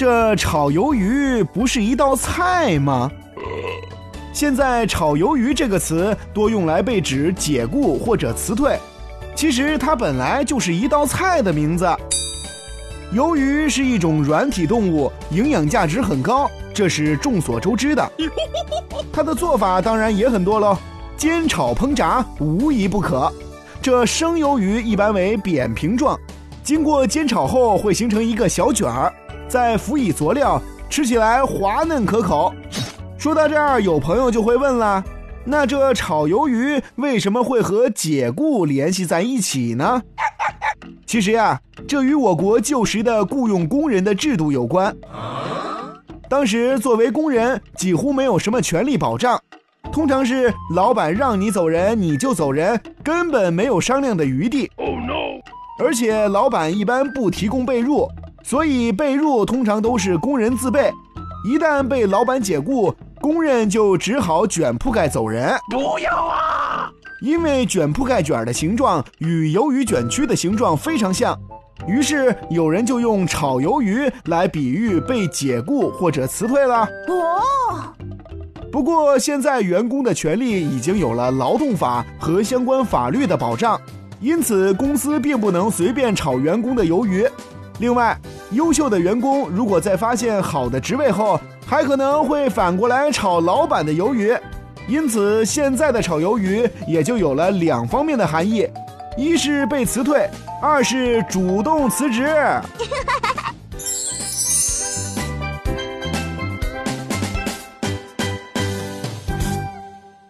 这炒鱿鱼不是一道菜吗？现在“炒鱿鱼”这个词多用来被指解雇或者辞退，其实它本来就是一道菜的名字。鱿鱼是一种软体动物，营养价值很高，这是众所周知的。它的做法当然也很多喽，煎炒烹炸无一不可。这生鱿鱼一般为扁平状，经过煎炒后会形成一个小卷儿，再辅以佐料，吃起来滑嫩可口。说到这儿，有朋友就会问了：那这炒鱿鱼为什么会和解雇联系在一起呢？其实呀，这与我国旧时的雇佣工人的制度有关。当时作为工人，几乎没有什么权利保障，通常是老板让你走人你就走人，根本没有商量的余地。Oh no！而且老板一般不提供被褥，所以被褥通常都是工人自备。一旦被老板解雇，工人就只好卷铺盖走人。不要啊！因为卷铺盖卷的形状与鱿鱼卷曲的形状非常像，于是有人就用炒鱿鱼来比喻被解雇或者辞退了。哦，不过现在员工的权利已经有了劳动法和相关法律的保障，因此公司并不能随便炒员工的鱿鱼。另外，优秀的员工如果在发现好的职位后，还可能会反过来炒老板的鱿鱼。因此，现在的炒鱿鱼也就有了两方面的含义：一是被辞退，二是主动辞职。